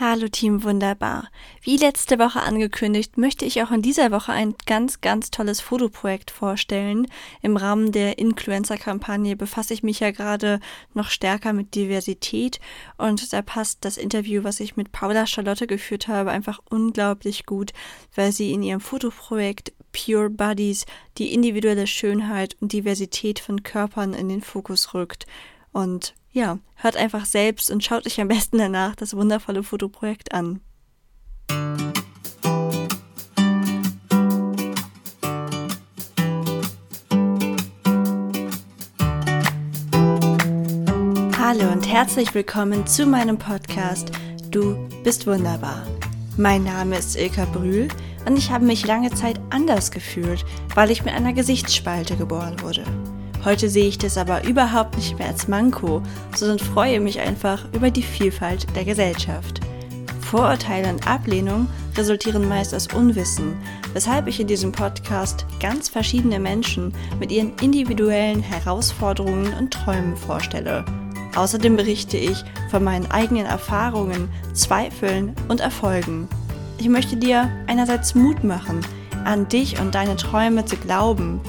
Hallo Team Wunderbar. Wie letzte Woche angekündigt, möchte ich auch in dieser Woche ein ganz, ganz tolles Fotoprojekt vorstellen. Im Rahmen der Influencer-Kampagne befasse ich mich ja gerade noch stärker mit Diversität und da passt das Interview, was ich mit Paula Charlotte geführt habe, einfach unglaublich gut, weil sie in ihrem Fotoprojekt Pure Bodies die individuelle Schönheit und Diversität von Körpern in den Fokus rückt. Und ja, hört einfach selbst und schaut euch am besten danach das wundervolle Fotoprojekt an. Hallo und herzlich willkommen zu meinem Podcast Du bist wunderbar. Mein Name ist Ilka Brühl und ich habe mich lange Zeit anders gefühlt, weil ich mit einer Gesichtsspalte geboren wurde. Heute sehe ich das aber überhaupt nicht mehr als Manko, sondern freue mich einfach über die Vielfalt der Gesellschaft. Vorurteile und Ablehnung resultieren meist aus Unwissen, weshalb ich in diesem Podcast ganz verschiedene Menschen mit ihren individuellen Herausforderungen und Träumen vorstelle. Außerdem berichte ich von meinen eigenen Erfahrungen, Zweifeln und Erfolgen. Ich möchte dir einerseits Mut machen, an dich und deine Träume zu glauben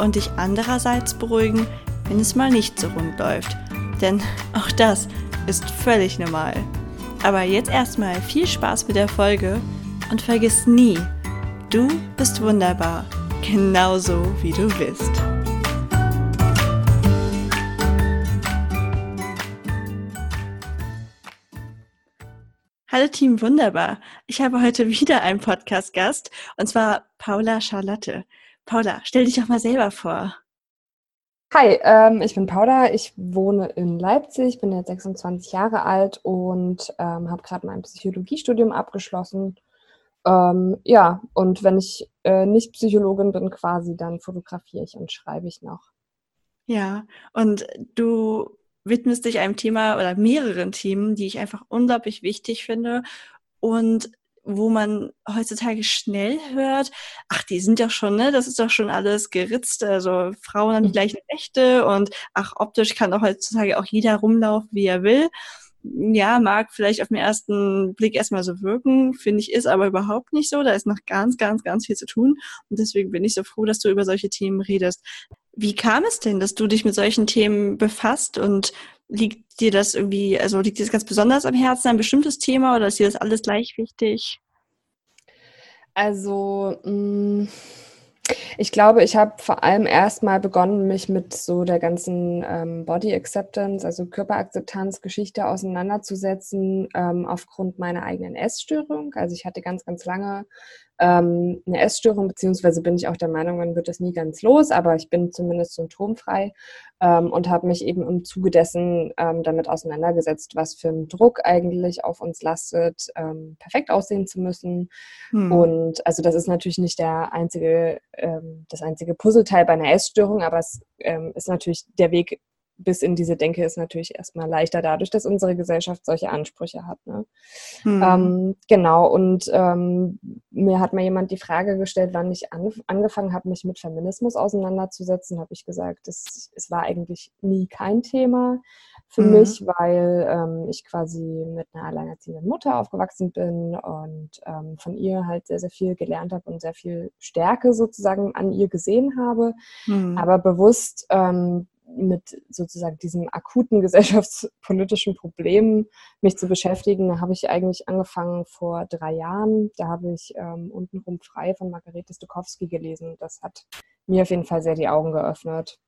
und dich andererseits beruhigen, wenn es mal nicht so rund läuft. Denn auch das ist völlig normal. Aber jetzt erstmal viel Spaß mit der Folge und vergiss nie, du bist wunderbar, genauso wie du bist. Hallo Team Wunderbar. Ich habe heute wieder einen Podcast-Gast und zwar Paula Charlotte. Paula, stell dich doch mal selber vor. Hi, ähm, ich bin Paula, ich wohne in Leipzig, bin jetzt 26 Jahre alt und ähm, habe gerade mein Psychologiestudium abgeschlossen. Ähm, ja, und wenn ich äh, nicht Psychologin bin, quasi, dann fotografiere ich und schreibe ich noch. Ja, und du widmest dich einem Thema oder mehreren Themen, die ich einfach unglaublich wichtig finde. Und wo man heutzutage schnell hört, ach, die sind doch schon, ne, das ist doch schon alles geritzt, also Frauen haben die mhm. gleichen Rechte und ach, optisch kann doch heutzutage auch jeder rumlaufen, wie er will. Ja, mag vielleicht auf den ersten Blick erstmal so wirken, finde ich, ist aber überhaupt nicht so. Da ist noch ganz, ganz, ganz viel zu tun. Und deswegen bin ich so froh, dass du über solche Themen redest. Wie kam es denn, dass du dich mit solchen Themen befasst und liegt dir das irgendwie, also liegt dir das ganz besonders am Herzen, ein bestimmtes Thema oder ist dir das alles gleich wichtig? Also, mm, ich glaube, ich habe vor allem erstmal begonnen, mich mit so der ganzen ähm, Body Acceptance, also Körperakzeptanz, Geschichte auseinanderzusetzen, ähm, aufgrund meiner eigenen Essstörung. Also ich hatte ganz, ganz lange ähm, eine Essstörung, beziehungsweise bin ich auch der Meinung, man wird das nie ganz los, aber ich bin zumindest symptomfrei ähm, und habe mich eben im Zuge dessen ähm, damit auseinandergesetzt, was für ein Druck eigentlich auf uns lastet, ähm, perfekt aussehen zu müssen. Hm. Und also das ist natürlich nicht der einzige, ähm, das einzige Puzzleteil bei einer Essstörung, aber es ähm, ist natürlich der Weg bis in diese Denke ist natürlich erstmal leichter dadurch, dass unsere Gesellschaft solche Ansprüche hat. Ne? Hm. Ähm, genau, und ähm, mir hat mal jemand die Frage gestellt, wann ich an, angefangen habe, mich mit Feminismus auseinanderzusetzen, habe ich gesagt, es, es war eigentlich nie kein Thema für mhm. mich, weil ähm, ich quasi mit einer alleinerziehenden Mutter aufgewachsen bin und ähm, von ihr halt sehr, sehr viel gelernt habe und sehr viel Stärke sozusagen an ihr gesehen habe, mhm. aber bewusst ähm, mit sozusagen diesem akuten gesellschaftspolitischen Problem mich zu beschäftigen, da habe ich eigentlich angefangen vor drei Jahren. Da habe ich ähm, untenrum frei von Margarete Stokowski gelesen. Das hat mir auf jeden Fall sehr die Augen geöffnet.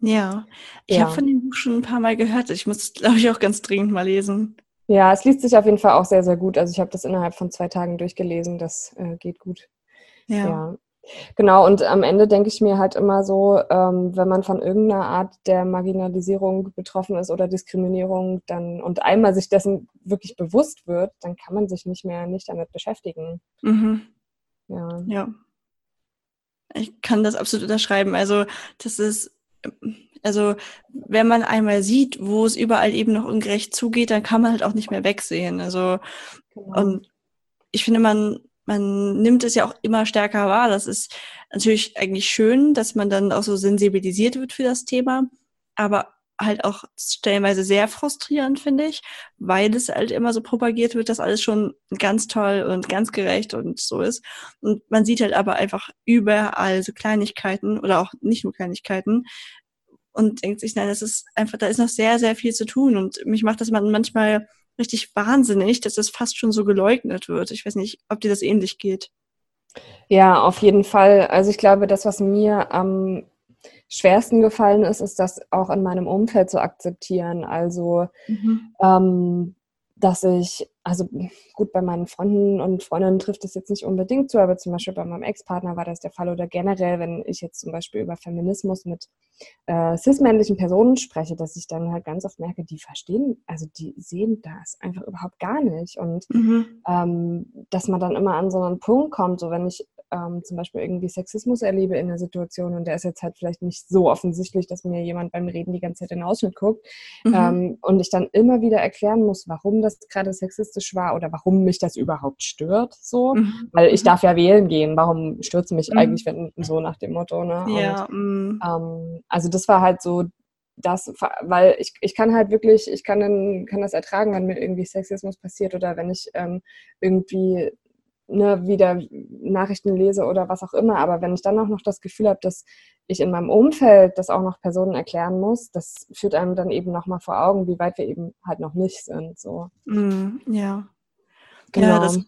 Ja, ich ja. habe von dem Buch schon ein paar Mal gehört. Ich muss es, glaube ich, auch ganz dringend mal lesen. Ja, es liest sich auf jeden Fall auch sehr, sehr gut. Also ich habe das innerhalb von zwei Tagen durchgelesen. Das äh, geht gut. Ja. ja. Genau, und am Ende denke ich mir halt immer so, ähm, wenn man von irgendeiner Art der Marginalisierung betroffen ist oder Diskriminierung, dann und einmal sich dessen wirklich bewusst wird, dann kann man sich nicht mehr nicht damit beschäftigen. Mhm. Ja. ja. Ich kann das absolut unterschreiben. Also, das ist, also, wenn man einmal sieht, wo es überall eben noch ungerecht zugeht, dann kann man halt auch nicht mehr wegsehen. Also, genau. und ich finde, man man nimmt es ja auch immer stärker wahr. Das ist natürlich eigentlich schön, dass man dann auch so sensibilisiert wird für das Thema. Aber halt auch stellenweise sehr frustrierend, finde ich, weil es halt immer so propagiert wird, dass alles schon ganz toll und ganz gerecht und so ist. Und man sieht halt aber einfach überall so Kleinigkeiten oder auch nicht nur Kleinigkeiten und denkt sich, nein, das ist einfach, da ist noch sehr, sehr viel zu tun. Und mich macht das manchmal richtig wahnsinnig, dass das fast schon so geleugnet wird. Ich weiß nicht, ob dir das ähnlich geht. Ja, auf jeden Fall. Also ich glaube, das, was mir am schwersten gefallen ist, ist das auch in meinem Umfeld zu akzeptieren. Also, mhm. ähm, dass ich, also gut, bei meinen Freunden und Freundinnen trifft es jetzt nicht unbedingt zu, aber zum Beispiel bei meinem Ex-Partner war das der Fall oder generell, wenn ich jetzt zum Beispiel über Feminismus mit äh, cis-männlichen Personen spreche, dass ich dann halt ganz oft merke, die verstehen, also die sehen das einfach überhaupt gar nicht und mhm. ähm, dass man dann immer an so einen Punkt kommt, so wenn ich ähm, zum Beispiel irgendwie Sexismus erlebe in der Situation und der ist jetzt halt vielleicht nicht so offensichtlich, dass mir jemand beim Reden die ganze Zeit in den Ausschnitt guckt mhm. ähm, und ich dann immer wieder erklären muss, warum das gerade sexistisch war oder warum mich das überhaupt stört, so, mhm. weil ich mhm. darf ja wählen gehen, warum stört es mich mhm. eigentlich, wenn so nach dem Motto, ne? Ja. Und, mm. ähm, also das war halt so das, weil ich, ich kann halt wirklich, ich kann, dann, kann das ertragen, wenn mir irgendwie Sexismus passiert oder wenn ich ähm, irgendwie ne, wieder Nachrichten lese oder was auch immer. Aber wenn ich dann auch noch das Gefühl habe, dass ich in meinem Umfeld das auch noch Personen erklären muss, das führt einem dann eben nochmal vor Augen, wie weit wir eben halt noch nicht sind. So. Mm, ja. Genau. Ja, das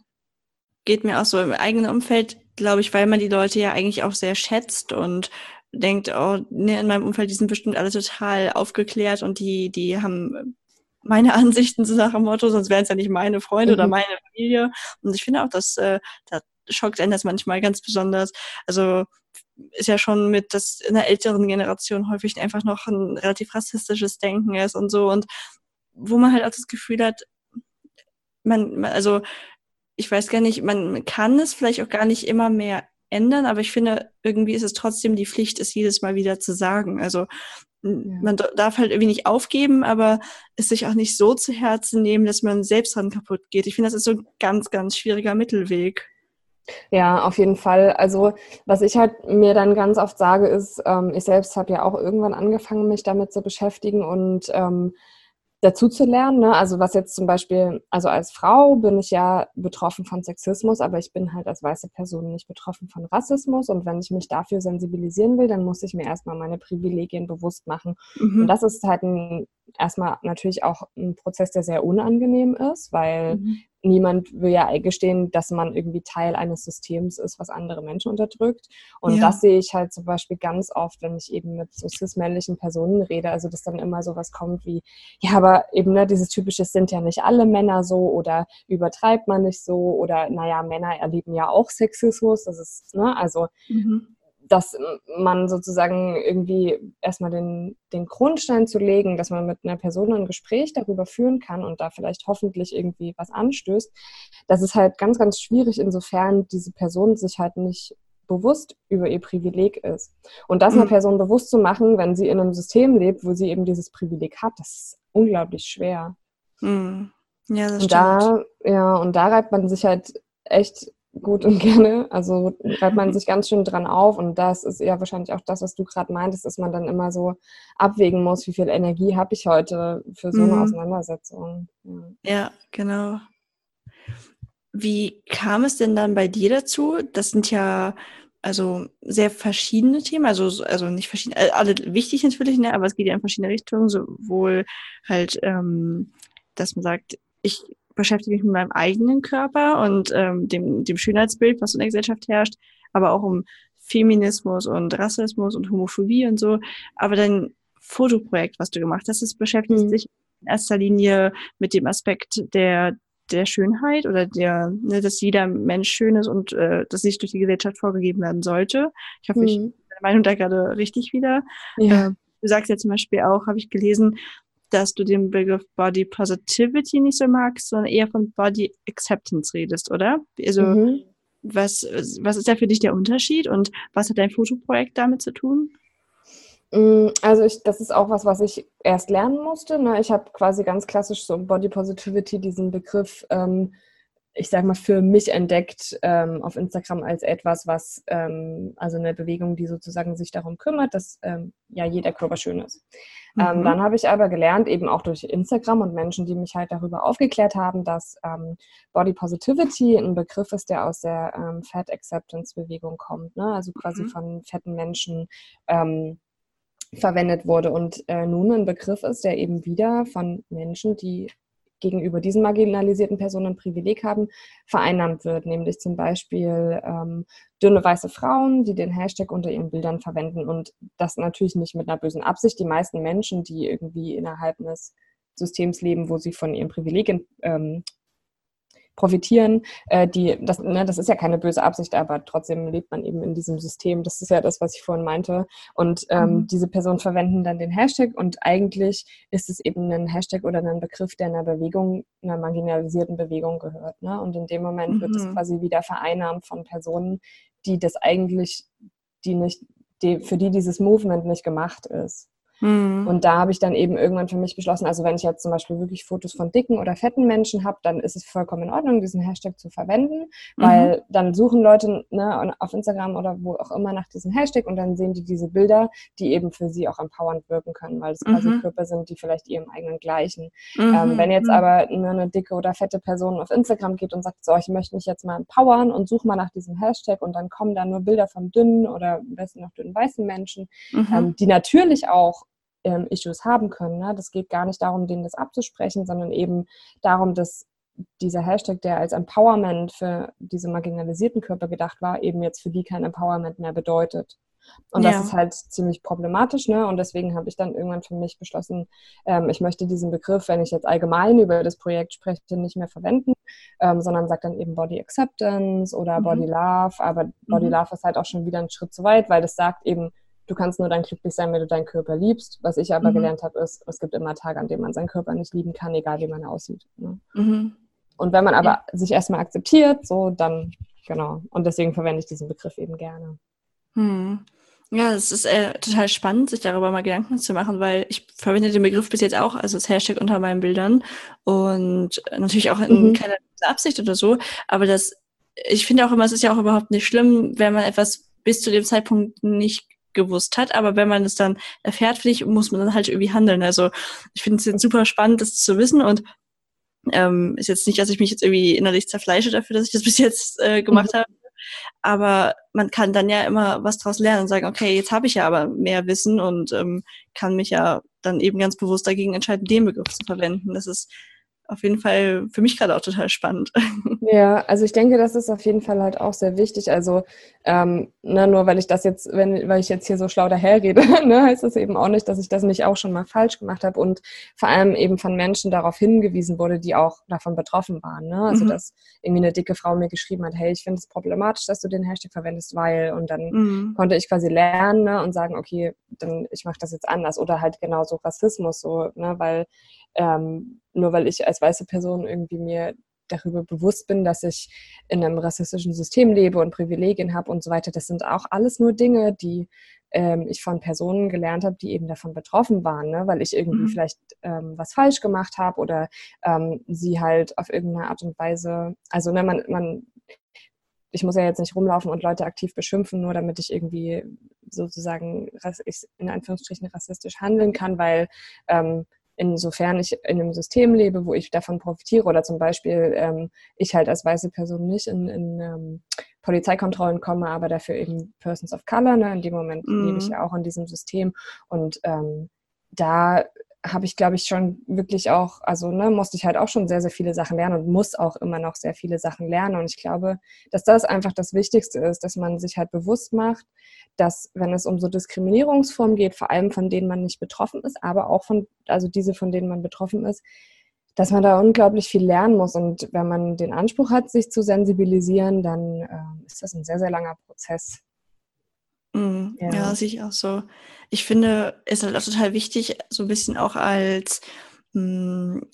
geht mir auch so im eigenen Umfeld, glaube ich, weil man die Leute ja eigentlich auch sehr schätzt und denkt, oh, ne, in meinem Umfeld, die sind bestimmt alle total aufgeklärt und die, die haben meine Ansichten nach dem Motto, sonst wären es ja nicht meine Freunde mhm. oder meine Familie. Und ich finde auch, dass äh, da schockt einen das manchmal ganz besonders. Also ist ja schon mit, dass in der älteren Generation häufig einfach noch ein relativ rassistisches Denken ist und so. Und wo man halt auch das Gefühl hat, man, also ich weiß gar nicht, man kann es vielleicht auch gar nicht immer mehr ändern, aber ich finde, irgendwie ist es trotzdem die Pflicht, es jedes Mal wieder zu sagen. Also. Man darf halt irgendwie nicht aufgeben, aber es sich auch nicht so zu Herzen nehmen, dass man selbst dran kaputt geht. Ich finde, das ist so ein ganz, ganz schwieriger Mittelweg. Ja, auf jeden Fall. Also was ich halt mir dann ganz oft sage, ist, ähm, ich selbst habe ja auch irgendwann angefangen, mich damit zu beschäftigen und ähm, dazu zu lernen. Ne? Also was jetzt zum Beispiel, also als Frau bin ich ja betroffen von Sexismus, aber ich bin halt als weiße Person nicht betroffen von Rassismus. Und wenn ich mich dafür sensibilisieren will, dann muss ich mir erstmal meine Privilegien bewusst machen. Mhm. Und das ist halt ein, erstmal natürlich auch ein Prozess, der sehr unangenehm ist, weil mhm niemand will ja eingestehen, dass man irgendwie Teil eines Systems ist, was andere Menschen unterdrückt. Und ja. das sehe ich halt zum Beispiel ganz oft, wenn ich eben mit so cis-männlichen Personen rede, also dass dann immer sowas kommt wie, ja, aber eben ne, dieses typische sind ja nicht alle Männer so oder übertreibt man nicht so oder naja, Männer erleben ja auch Sexismus. Das ist, ne, also mhm dass man sozusagen irgendwie erstmal den, den Grundstein zu legen, dass man mit einer Person ein Gespräch darüber führen kann und da vielleicht hoffentlich irgendwie was anstößt, das ist halt ganz, ganz schwierig, insofern diese Person sich halt nicht bewusst über ihr Privileg ist. Und das einer mhm. Person bewusst zu machen, wenn sie in einem System lebt, wo sie eben dieses Privileg hat, das ist unglaublich schwer. Mhm. Ja, das und stimmt. Da, ja, und da reibt man sich halt echt gut und gerne. Also reibt man sich ganz schön dran auf und das ist ja wahrscheinlich auch das, was du gerade meintest, dass man dann immer so abwägen muss, wie viel Energie habe ich heute für so eine mhm. Auseinandersetzung. Ja. ja, genau. Wie kam es denn dann bei dir dazu? Das sind ja also sehr verschiedene Themen, also also nicht verschiedene, äh, alle wichtig natürlich, ne, aber es geht ja in verschiedene Richtungen, sowohl halt, ähm, dass man sagt, ich beschäftige mich mit meinem eigenen Körper und ähm, dem, dem Schönheitsbild, was in der Gesellschaft herrscht, aber auch um Feminismus und Rassismus und Homophobie und so. Aber dein Fotoprojekt, was du gemacht hast, das beschäftigt mhm. sich in erster Linie mit dem Aspekt der der Schönheit oder der, ne, dass jeder Mensch schön ist und äh, das nicht durch die Gesellschaft vorgegeben werden sollte. Ich hoffe, mhm. ich meine Meinung da gerade richtig wieder. Ja. Äh, du sagst ja zum Beispiel auch, habe ich gelesen, dass du den Begriff Body Positivity nicht so magst, sondern eher von Body Acceptance redest, oder? Also, mhm. was, was ist da für dich der Unterschied und was hat dein Fotoprojekt damit zu tun? Mm, also ich, das ist auch was, was ich erst lernen musste. Ne? Ich habe quasi ganz klassisch so Body Positivity diesen Begriff ähm, ich sage mal, für mich entdeckt ähm, auf Instagram als etwas, was, ähm, also eine Bewegung, die sozusagen sich darum kümmert, dass ähm, ja jeder Körper schön ist. Ähm, mhm. dann habe ich aber gelernt, eben auch durch Instagram und Menschen, die mich halt darüber aufgeklärt haben, dass ähm, Body Positivity ein Begriff ist, der aus der ähm, Fat Acceptance Bewegung kommt, ne? also quasi mhm. von fetten Menschen verwendet wurde und äh, nun ein Begriff ist, der eben wieder von Menschen, die gegenüber diesen marginalisierten Personen ein Privileg haben, vereinnahmt wird, nämlich zum Beispiel ähm, dünne weiße Frauen, die den Hashtag unter ihren Bildern verwenden und das natürlich nicht mit einer bösen Absicht. Die meisten Menschen, die irgendwie innerhalb eines Systems leben, wo sie von ihren Privilegien ähm, profitieren. Äh, die, das, ne, das ist ja keine böse Absicht, aber trotzdem lebt man eben in diesem System. Das ist ja das, was ich vorhin meinte. Und ähm, mhm. diese Personen verwenden dann den Hashtag und eigentlich ist es eben ein Hashtag oder ein Begriff, der einer Bewegung, einer marginalisierten Bewegung gehört. Ne? Und in dem Moment mhm. wird es quasi wieder vereinnahmt von Personen, die das eigentlich, die nicht, die, für die dieses Movement nicht gemacht ist. Mhm. Und da habe ich dann eben irgendwann für mich beschlossen, also wenn ich jetzt zum Beispiel wirklich Fotos von dicken oder fetten Menschen habe, dann ist es vollkommen in Ordnung, diesen Hashtag zu verwenden, weil mhm. dann suchen Leute ne, auf Instagram oder wo auch immer nach diesem Hashtag und dann sehen die diese Bilder, die eben für sie auch empowernd wirken können, weil es mhm. quasi Körper sind, die vielleicht ihrem eigenen gleichen. Ähm, mhm. wenn jetzt mhm. aber nur eine dicke oder fette Person auf Instagram geht und sagt, so, ich möchte mich jetzt mal empowern und suche mal nach diesem Hashtag und dann kommen da nur Bilder von dünnen oder am besten noch dünnen weißen Menschen, mhm. ähm, die natürlich auch ähm, Issues haben können. Ne? Das geht gar nicht darum, denen das abzusprechen, sondern eben darum, dass dieser Hashtag, der als Empowerment für diese marginalisierten Körper gedacht war, eben jetzt für die kein Empowerment mehr bedeutet. Und ja. das ist halt ziemlich problematisch, ne? Und deswegen habe ich dann irgendwann für mich beschlossen, ähm, ich möchte diesen Begriff, wenn ich jetzt allgemein über das Projekt spreche, nicht mehr verwenden, ähm, sondern sage dann eben Body Acceptance oder mhm. Body Love. Aber Body mhm. Love ist halt auch schon wieder ein Schritt zu weit, weil das sagt eben, du kannst nur dann glücklich sein, wenn du deinen Körper liebst. Was ich aber mhm. gelernt habe, ist, es gibt immer Tage, an denen man seinen Körper nicht lieben kann, egal wie man aussieht. Ne? Mhm. Und wenn man aber ja. sich erstmal akzeptiert, so dann, genau. Und deswegen verwende ich diesen Begriff eben gerne. Mhm. Ja, es ist äh, total spannend, sich darüber mal Gedanken zu machen, weil ich verwende den Begriff bis jetzt auch, also das Hashtag unter meinen Bildern und natürlich auch in mhm. keiner Absicht oder so, aber das, ich finde auch immer, es ist ja auch überhaupt nicht schlimm, wenn man etwas bis zu dem Zeitpunkt nicht gewusst hat, aber wenn man es dann erfährt, finde ich, muss man dann halt irgendwie handeln. Also ich finde es jetzt super spannend, das zu wissen und ähm, ist jetzt nicht, dass ich mich jetzt irgendwie innerlich zerfleische dafür, dass ich das bis jetzt äh, gemacht mhm. habe. Aber man kann dann ja immer was draus lernen und sagen, okay, jetzt habe ich ja aber mehr Wissen und ähm, kann mich ja dann eben ganz bewusst dagegen entscheiden, den Begriff zu verwenden. Das ist auf jeden Fall für mich gerade auch total spannend. Ja, also ich denke, das ist auf jeden Fall halt auch sehr wichtig. Also ähm, ne, nur weil ich das jetzt, wenn, weil ich jetzt hier so schlau daherrede, ne, heißt das eben auch nicht, dass ich das nicht auch schon mal falsch gemacht habe und vor allem eben von Menschen darauf hingewiesen wurde, die auch davon betroffen waren. Ne? Also mhm. dass irgendwie eine dicke Frau mir geschrieben hat, hey, ich finde es problematisch, dass du den Hashtag verwendest, weil und dann mhm. konnte ich quasi lernen ne, und sagen, okay, dann ich mache das jetzt anders oder halt genauso Rassismus so, ne, weil ähm, nur weil ich als weiße Person irgendwie mir darüber bewusst bin, dass ich in einem rassistischen System lebe und Privilegien habe und so weiter. Das sind auch alles nur Dinge, die ähm, ich von Personen gelernt habe, die eben davon betroffen waren, ne? weil ich irgendwie mhm. vielleicht ähm, was falsch gemacht habe oder ähm, sie halt auf irgendeine Art und Weise, also ne, man, man, ich muss ja jetzt nicht rumlaufen und Leute aktiv beschimpfen, nur damit ich irgendwie sozusagen in Anführungsstrichen rassistisch handeln kann, weil ähm, insofern ich in einem System lebe, wo ich davon profitiere oder zum Beispiel ähm, ich halt als weiße Person nicht in, in ähm, Polizeikontrollen komme, aber dafür eben Persons of Color. Ne? In dem Moment mhm. lebe ich ja auch in diesem System und ähm, da habe ich, glaube ich, schon wirklich auch, also ne, musste ich halt auch schon sehr, sehr viele Sachen lernen und muss auch immer noch sehr viele Sachen lernen. Und ich glaube, dass das einfach das Wichtigste ist, dass man sich halt bewusst macht, dass wenn es um so Diskriminierungsformen geht, vor allem von denen man nicht betroffen ist, aber auch von, also diese, von denen man betroffen ist, dass man da unglaublich viel lernen muss. Und wenn man den Anspruch hat, sich zu sensibilisieren, dann äh, ist das ein sehr, sehr langer Prozess. Mhm. Ja. ja, sehe ich auch so. Ich finde, es ist halt auch total wichtig, so ein bisschen auch als, mh, hm,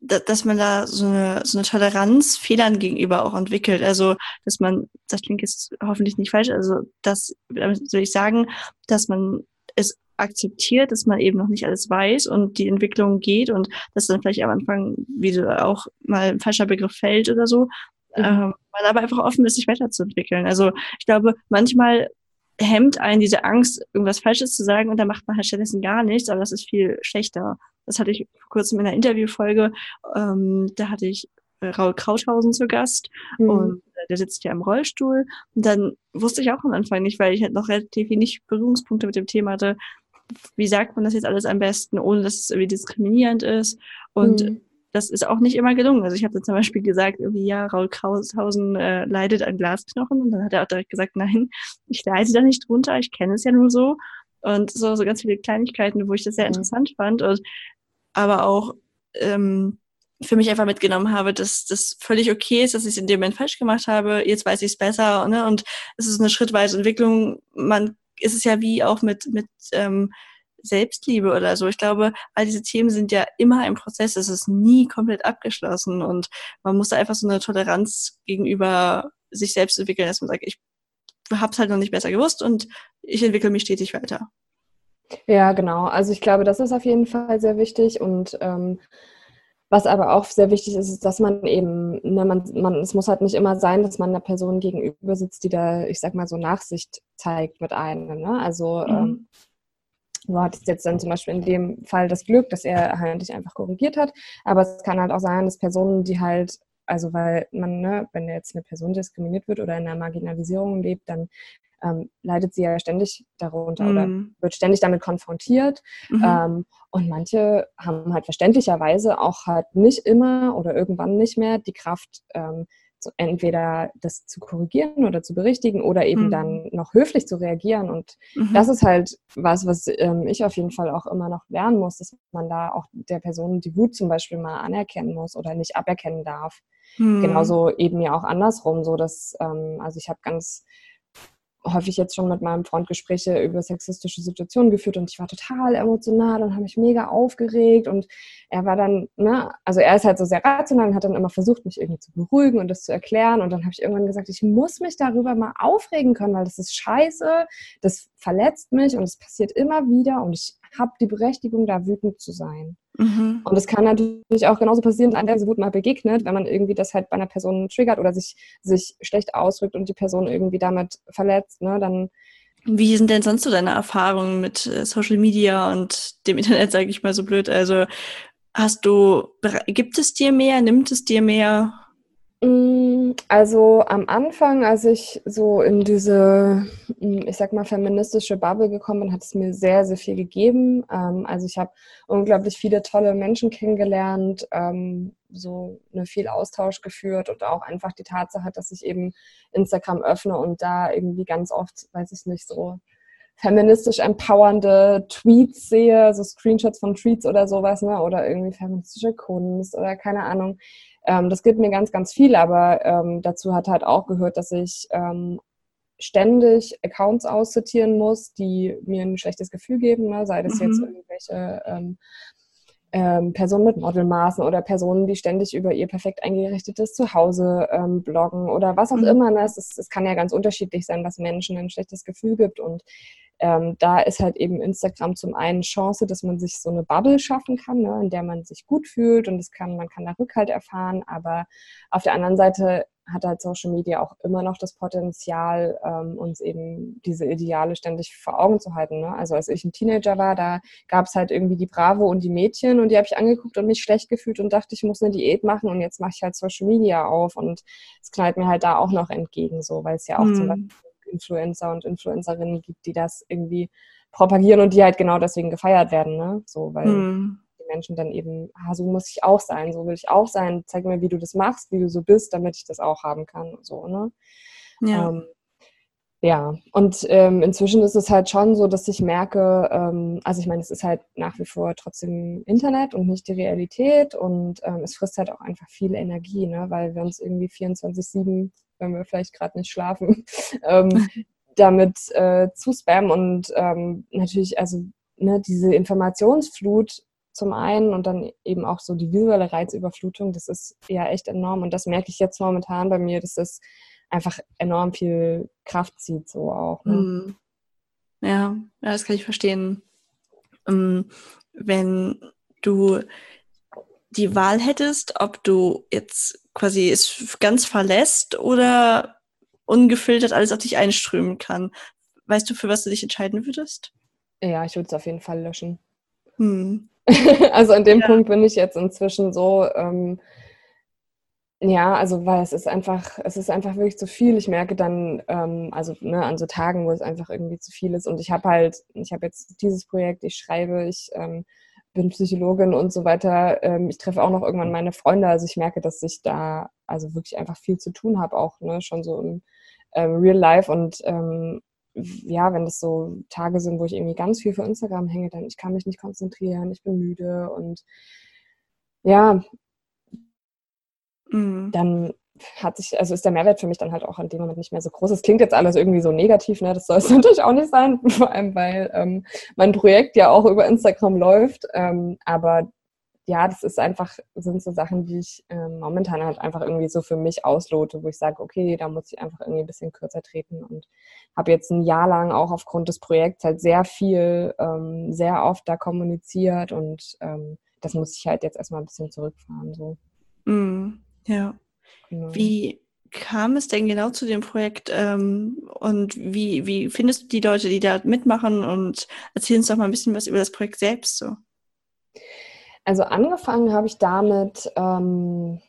dass man da so eine, so eine Toleranz Fehlern gegenüber auch entwickelt. Also, dass man, das klingt jetzt hoffentlich nicht falsch, also, das soll ich sagen, dass man es akzeptiert, dass man eben noch nicht alles weiß und die Entwicklung geht und dass dann vielleicht am Anfang, wie du auch mal ein falscher Begriff fällt oder so, Mhm. Ähm, man aber einfach offen ist, sich weiterzuentwickeln. Also ich glaube, manchmal hemmt einen diese Angst, irgendwas Falsches zu sagen und dann macht man halt stattdessen gar nichts, aber das ist viel schlechter. Das hatte ich vor kurzem in einer Interviewfolge, ähm, da hatte ich äh, Raul Krauthausen zu Gast mhm. und äh, der sitzt ja im Rollstuhl und dann wusste ich auch am Anfang nicht, weil ich halt noch relativ wenig Berührungspunkte mit dem Thema hatte, wie sagt man das jetzt alles am besten, ohne dass es irgendwie diskriminierend ist und mhm das ist auch nicht immer gelungen. Also ich habe zum Beispiel gesagt, irgendwie, ja, Raul Kraushausen äh, leidet an Glasknochen. Und dann hat er auch direkt gesagt, nein, ich leide da nicht drunter, ich kenne es ja nur so. Und so, so ganz viele Kleinigkeiten, wo ich das sehr mhm. interessant fand. Und aber auch ähm, für mich einfach mitgenommen habe, dass das völlig okay ist, dass ich es in dem Moment falsch gemacht habe. Jetzt weiß ich es besser. Ne? Und es ist eine schrittweise Entwicklung. Man ist es ja wie auch mit, mit ähm, Selbstliebe oder so. Ich glaube, all diese Themen sind ja immer ein Prozess. Es ist nie komplett abgeschlossen und man muss da einfach so eine Toleranz gegenüber sich selbst entwickeln, dass man sagt, ich habe es halt noch nicht besser gewusst und ich entwickle mich stetig weiter. Ja, genau. Also ich glaube, das ist auf jeden Fall sehr wichtig und ähm, was aber auch sehr wichtig ist, ist, dass man eben, ne, man, man, es muss halt nicht immer sein, dass man einer Person gegenüber sitzt, die da, ich sag mal, so Nachsicht zeigt mit einem. Ne? Also mhm. ähm, Du hattest jetzt dann zum Beispiel in dem Fall das Glück, dass er halt dich einfach korrigiert hat. Aber es kann halt auch sein, dass Personen, die halt, also weil man, ne, wenn jetzt eine Person diskriminiert wird oder in einer Marginalisierung lebt, dann ähm, leidet sie ja ständig darunter mhm. oder wird ständig damit konfrontiert. Mhm. Ähm, und manche haben halt verständlicherweise auch halt nicht immer oder irgendwann nicht mehr die Kraft, ähm, entweder das zu korrigieren oder zu berichtigen oder eben mhm. dann noch höflich zu reagieren. Und mhm. das ist halt was, was ähm, ich auf jeden Fall auch immer noch lernen muss, dass man da auch der Person die Wut zum Beispiel mal anerkennen muss oder nicht aberkennen darf. Mhm. Genauso eben ja auch andersrum, so dass, ähm, also ich habe ganz häufig jetzt schon mit meinem Freund Gespräche über sexistische Situationen geführt und ich war total emotional und habe mich mega aufgeregt und er war dann, ne, also er ist halt so sehr rational und hat dann immer versucht, mich irgendwie zu beruhigen und das zu erklären und dann habe ich irgendwann gesagt, ich muss mich darüber mal aufregen können, weil das ist scheiße, das verletzt mich und es passiert immer wieder und ich habe die Berechtigung, da wütend zu sein. Mhm. Und es kann natürlich auch genauso passieren, dass einem Wut mal begegnet, wenn man irgendwie das halt bei einer Person triggert oder sich, sich schlecht ausdrückt und die Person irgendwie damit verletzt, ne, dann wie sind denn sonst so deine Erfahrungen mit äh, Social Media und dem Internet, sage ich mal so blöd? Also hast du, gibt es dir mehr, nimmt es dir mehr? Also am Anfang, als ich so in diese, mm, ich sag mal, feministische Bubble gekommen bin, hat es mir sehr, sehr viel gegeben. Ähm, also ich habe unglaublich viele tolle Menschen kennengelernt, ähm, so eine viel Austausch geführt und auch einfach die Tatsache, dass ich eben Instagram öffne und da irgendwie ganz oft, weiß ich nicht, so feministisch empowernde Tweets sehe, so Screenshots von Tweets oder sowas, ne? oder irgendwie feministische Kunst oder keine Ahnung ähm, das gibt mir ganz, ganz viel, aber ähm, dazu hat halt auch gehört, dass ich ähm, ständig Accounts aussortieren muss, die mir ein schlechtes Gefühl geben, ne? sei das mhm. jetzt irgendwelche ähm, ähm, Personen mit Modelmaßen oder Personen, die ständig über ihr perfekt eingerichtetes Zuhause ähm, bloggen oder was auch mhm. immer. Ne? Es, ist, es kann ja ganz unterschiedlich sein, was Menschen ein schlechtes Gefühl gibt. Und ähm, da ist halt eben Instagram zum einen Chance, dass man sich so eine Bubble schaffen kann, ne, in der man sich gut fühlt und es kann, man kann da Rückhalt erfahren, aber auf der anderen Seite hat halt Social Media auch immer noch das Potenzial, ähm, uns eben diese Ideale ständig vor Augen zu halten. Ne? Also als ich ein Teenager war, da gab es halt irgendwie die Bravo und die Mädchen und die habe ich angeguckt und mich schlecht gefühlt und dachte, ich muss eine Diät machen und jetzt mache ich halt Social Media auf und es knallt mir halt da auch noch entgegen, so, weil es ja auch hm. zum Beispiel Influencer und Influencerinnen gibt, die das irgendwie propagieren und die halt genau deswegen gefeiert werden, ne? So, weil mhm. die Menschen dann eben, ah, so muss ich auch sein, so will ich auch sein, zeig mir, wie du das machst, wie du so bist, damit ich das auch haben kann und so, ne? Ja. Ähm, ja, und ähm, inzwischen ist es halt schon so, dass ich merke, ähm, also ich meine, es ist halt nach wie vor trotzdem Internet und nicht die Realität und ähm, es frisst halt auch einfach viel Energie, ne? weil wir uns irgendwie 24-7 wenn wir vielleicht gerade nicht schlafen, ähm, damit äh, zu spammen und ähm, natürlich, also ne, diese Informationsflut zum einen und dann eben auch so die visuelle Reizüberflutung, das ist ja echt enorm und das merke ich jetzt momentan bei mir, dass das einfach enorm viel Kraft zieht, so auch. Ne? Mhm. Ja, das kann ich verstehen. Ähm, wenn du die Wahl hättest, ob du jetzt quasi es ganz verlässt oder ungefiltert alles auf dich einströmen kann, weißt du, für was du dich entscheiden würdest? Ja, ich würde es auf jeden Fall löschen. Hm. also an dem ja. Punkt bin ich jetzt inzwischen so, ähm, ja, also weil es ist einfach, es ist einfach wirklich zu viel. Ich merke dann, ähm, also ne, an so Tagen, wo es einfach irgendwie zu viel ist. Und ich habe halt, ich habe jetzt dieses Projekt, ich schreibe, ich ähm, bin Psychologin und so weiter. Ähm, ich treffe auch noch irgendwann meine Freunde. Also ich merke, dass ich da also wirklich einfach viel zu tun habe, auch ne, schon so im ähm, Real Life. Und ähm, ja, wenn das so Tage sind, wo ich irgendwie ganz viel für Instagram hänge, dann ich kann mich nicht konzentrieren, ich bin müde und ja, Mhm. Dann hat sich, also ist der Mehrwert für mich dann halt auch in dem Moment nicht mehr so groß. Es klingt jetzt alles irgendwie so negativ, ne? Das soll es natürlich auch nicht sein, vor allem weil ähm, mein Projekt ja auch über Instagram läuft. Ähm, aber ja, das ist einfach, sind so Sachen, die ich ähm, momentan halt einfach irgendwie so für mich auslote, wo ich sage, okay, da muss ich einfach irgendwie ein bisschen kürzer treten und habe jetzt ein Jahr lang auch aufgrund des Projekts halt sehr viel, ähm, sehr oft da kommuniziert und ähm, das muss ich halt jetzt erstmal ein bisschen zurückfahren. So. Mm. Ja. Genau. Wie kam es denn genau zu dem Projekt ähm, und wie, wie findest du die Leute, die da mitmachen und erzähl uns doch mal ein bisschen was über das Projekt selbst so. Also angefangen habe ich damit ähm,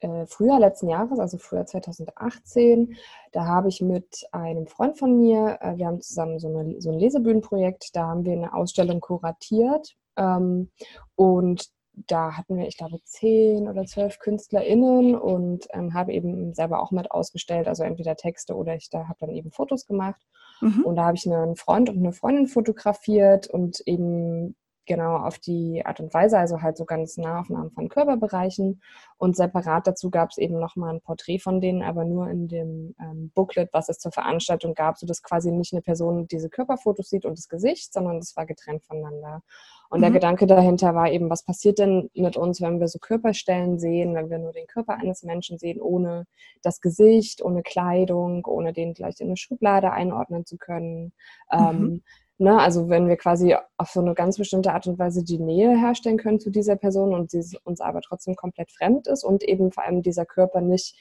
äh, Frühjahr letzten Jahres, also Frühjahr 2018. Da habe ich mit einem Freund von mir, äh, wir haben zusammen so, eine, so ein Lesebühnenprojekt, da haben wir eine Ausstellung kuratiert ähm, und da hatten wir, ich glaube, zehn oder zwölf KünstlerInnen und ähm, habe eben selber auch mit ausgestellt, also entweder Texte oder ich da habe dann eben Fotos gemacht. Mhm. Und da habe ich einen Freund und eine Freundin fotografiert und eben genau auf die Art und Weise, also halt so ganz Nahaufnahmen von Körperbereichen. Und separat dazu gab es eben nochmal ein Porträt von denen, aber nur in dem ähm, Booklet, was es zur Veranstaltung gab, sodass quasi nicht eine Person diese Körperfotos sieht und das Gesicht, sondern das war getrennt voneinander. Und mhm. der Gedanke dahinter war eben, was passiert denn mit uns, wenn wir so Körperstellen sehen, wenn wir nur den Körper eines Menschen sehen, ohne das Gesicht, ohne Kleidung, ohne den vielleicht in eine Schublade einordnen zu können. Mhm. Ähm, Ne, also wenn wir quasi auf so eine ganz bestimmte Art und Weise die Nähe herstellen können zu dieser Person und sie uns aber trotzdem komplett fremd ist und eben vor allem dieser Körper nicht,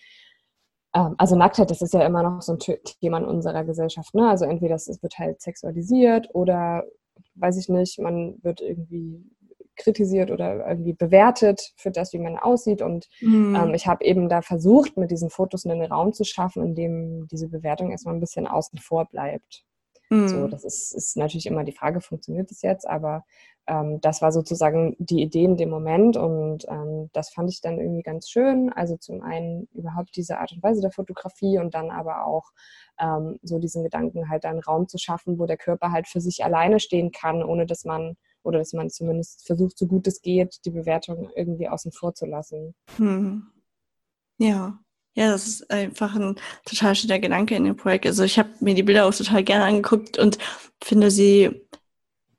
ähm, also Nacktheit, das ist ja immer noch so ein Thema in unserer Gesellschaft. Ne? Also entweder es wird halt sexualisiert oder, weiß ich nicht, man wird irgendwie kritisiert oder irgendwie bewertet für das, wie man aussieht. Und mhm. ähm, ich habe eben da versucht, mit diesen Fotos einen Raum zu schaffen, in dem diese Bewertung erstmal ein bisschen außen vor bleibt. Mhm. So, das ist, ist natürlich immer die Frage, funktioniert das jetzt? Aber ähm, das war sozusagen die Idee in dem Moment und ähm, das fand ich dann irgendwie ganz schön. Also zum einen überhaupt diese Art und Weise der Fotografie und dann aber auch ähm, so diesen Gedanken halt einen Raum zu schaffen, wo der Körper halt für sich alleine stehen kann, ohne dass man oder dass man zumindest versucht, so gut es geht, die Bewertung irgendwie außen vor zu lassen. Hm. Ja, ja, das ist einfach ein total schöner Gedanke in dem Projekt. Also ich habe mir die Bilder auch total gerne angeguckt und finde sie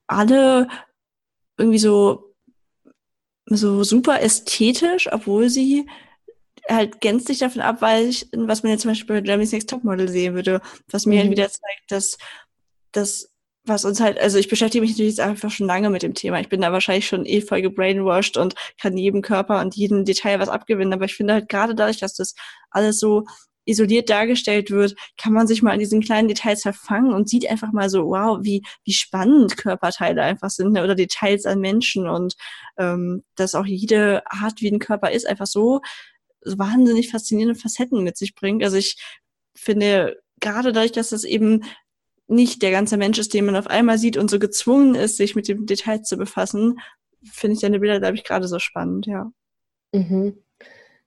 alle irgendwie so, so super ästhetisch, obwohl sie halt gänzlich davon abweichen, was man jetzt zum Beispiel bei Jeremy's Next Topmodel sehen würde, was mir halt mhm. halt wieder zeigt, dass, dass was uns halt, also ich beschäftige mich natürlich jetzt einfach schon lange mit dem Thema. Ich bin da wahrscheinlich schon eh voll gebrainwashed und kann jedem Körper und jedem Detail was abgewinnen. Aber ich finde halt gerade dadurch, dass das alles so isoliert dargestellt wird, kann man sich mal in diesen kleinen Details verfangen und sieht einfach mal so, wow, wie, wie spannend Körperteile einfach sind ne? oder Details an Menschen und ähm, dass auch jede Art, wie ein Körper ist, einfach so, so wahnsinnig faszinierende Facetten mit sich bringt. Also ich finde, gerade dadurch, dass das eben nicht der ganze Mensch ist, den man auf einmal sieht und so gezwungen ist, sich mit dem Detail zu befassen, finde ich deine Bilder, glaube ich, gerade so spannend, ja. Mhm.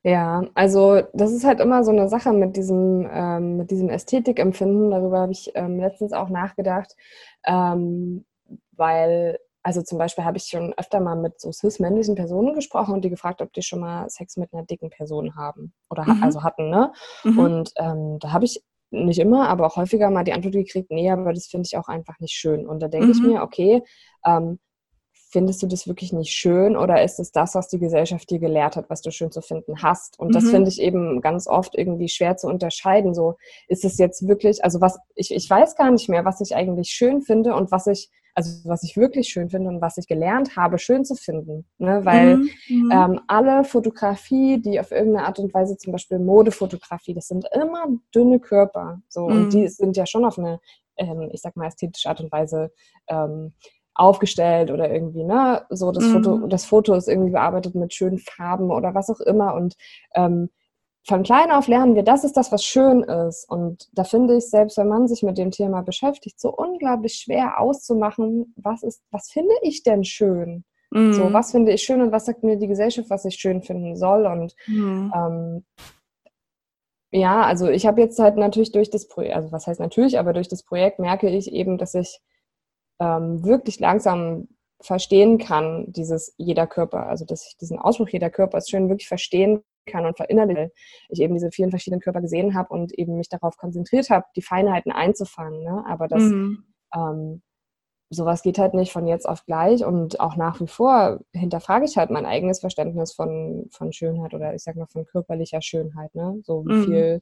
Ja, also das ist halt immer so eine Sache mit diesem, ähm, mit diesem Ästhetikempfinden. Darüber habe ich ähm, letztens auch nachgedacht, ähm, weil, also zum Beispiel habe ich schon öfter mal mit so cis-männlichen Personen gesprochen und die gefragt, ob die schon mal Sex mit einer dicken Person haben oder mhm. also hatten, ne? Mhm. Und ähm, da habe ich nicht immer, aber auch häufiger mal die Antwort gekriegt, nee, aber das finde ich auch einfach nicht schön. Und da denke mhm. ich mir, okay, ähm, findest du das wirklich nicht schön oder ist es das, was die Gesellschaft dir gelehrt hat, was du schön zu finden hast? Und mhm. das finde ich eben ganz oft irgendwie schwer zu unterscheiden. So ist es jetzt wirklich, also was, ich, ich weiß gar nicht mehr, was ich eigentlich schön finde und was ich also was ich wirklich schön finde und was ich gelernt habe, schön zu finden. Ne? Weil mhm, mhm. ähm, alle Fotografie, die auf irgendeine Art und Weise, zum Beispiel Modefotografie, das sind immer dünne Körper. So, mhm. und die sind ja schon auf eine, ähm, ich sag mal, ästhetische Art und Weise ähm, aufgestellt oder irgendwie, ne, so das mhm. Foto, das Foto ist irgendwie bearbeitet mit schönen Farben oder was auch immer und ähm, von klein auf lernen wir, das ist das, was schön ist. Und da finde ich, selbst wenn man sich mit dem Thema beschäftigt, so unglaublich schwer auszumachen, was ist, was finde ich denn schön? Mhm. So, was finde ich schön und was sagt mir die Gesellschaft, was ich schön finden soll? Und mhm. ähm, ja, also ich habe jetzt halt natürlich durch das Projekt, also was heißt natürlich, aber durch das Projekt merke ich eben, dass ich ähm, wirklich langsam verstehen kann, dieses jeder Körper, also dass ich diesen Ausspruch jeder Körper ist schön wirklich verstehen kann und verinnerliche, ich eben diese vielen verschiedenen Körper gesehen habe und eben mich darauf konzentriert habe, die Feinheiten einzufangen. Ne? Aber das mhm. ähm, sowas geht halt nicht von jetzt auf gleich und auch nach wie vor hinterfrage ich halt mein eigenes Verständnis von, von Schönheit oder ich sag mal von körperlicher Schönheit. Ne? So wie mhm. viel,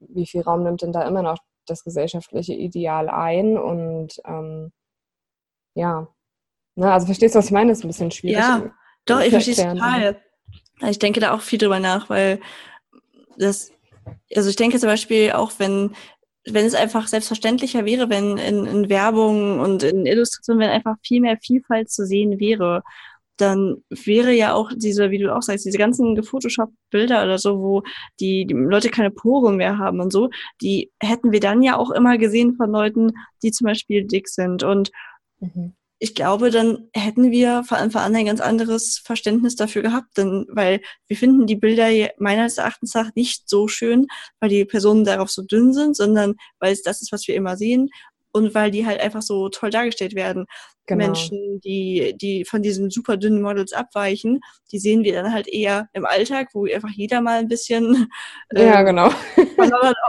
wie viel Raum nimmt denn da immer noch das gesellschaftliche Ideal ein und ähm, ja, Ne, also verstehst du, was ich meine? Das ist ein bisschen schwierig. Ja, doch, ich verstehe es total. Ich denke da auch viel drüber nach, weil das, also ich denke zum Beispiel auch, wenn, wenn es einfach selbstverständlicher wäre, wenn in, in Werbung und in Illustrationen, wenn einfach viel mehr Vielfalt zu sehen wäre, dann wäre ja auch diese, wie du auch sagst, diese ganzen Photoshop-Bilder oder so, wo die, die Leute keine Poren mehr haben und so, die hätten wir dann ja auch immer gesehen von Leuten, die zum Beispiel dick sind. Und mhm ich glaube, dann hätten wir vor allem ein ganz anderes Verständnis dafür gehabt, denn, weil wir finden die Bilder meines Erachtens nach nicht so schön, weil die Personen darauf so dünn sind, sondern weil es das ist, was wir immer sehen und weil die halt einfach so toll dargestellt werden. Genau. Menschen, die, die von diesen super dünnen Models abweichen, die sehen wir dann halt eher im Alltag, wo einfach jeder mal ein bisschen äh, ja, genau.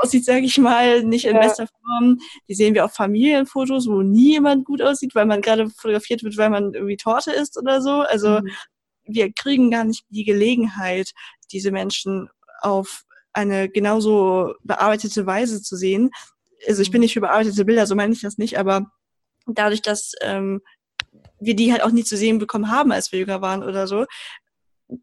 aussieht, sage ich mal, nicht in ja. bester Form. Die sehen wir auf Familienfotos, wo nie jemand gut aussieht, weil man gerade fotografiert wird, weil man irgendwie Torte isst oder so. Also mhm. wir kriegen gar nicht die Gelegenheit, diese Menschen auf eine genauso bearbeitete Weise zu sehen, also ich bin nicht für bearbeitete Bilder, so meine ich das nicht, aber dadurch, dass ähm, wir die halt auch nie zu sehen bekommen haben, als wir jünger waren oder so,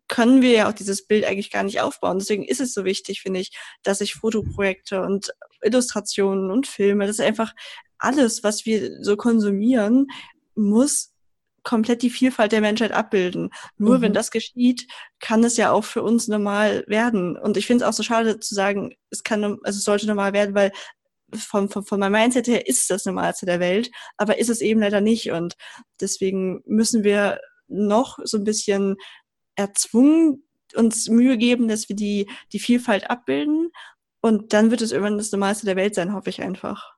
können wir ja auch dieses Bild eigentlich gar nicht aufbauen. Deswegen ist es so wichtig, finde ich, dass ich Fotoprojekte und Illustrationen und Filme, das ist einfach alles, was wir so konsumieren, muss komplett die Vielfalt der Menschheit abbilden. Nur mhm. wenn das geschieht, kann es ja auch für uns normal werden. Und ich finde es auch so schade zu sagen, es kann, also es sollte normal werden, weil von, von, von meinem Mindset her ist das Normalste der Welt, aber ist es eben leider nicht. Und deswegen müssen wir noch so ein bisschen erzwungen uns Mühe geben, dass wir die, die Vielfalt abbilden. Und dann wird es irgendwann das Normalste der Welt sein, hoffe ich einfach.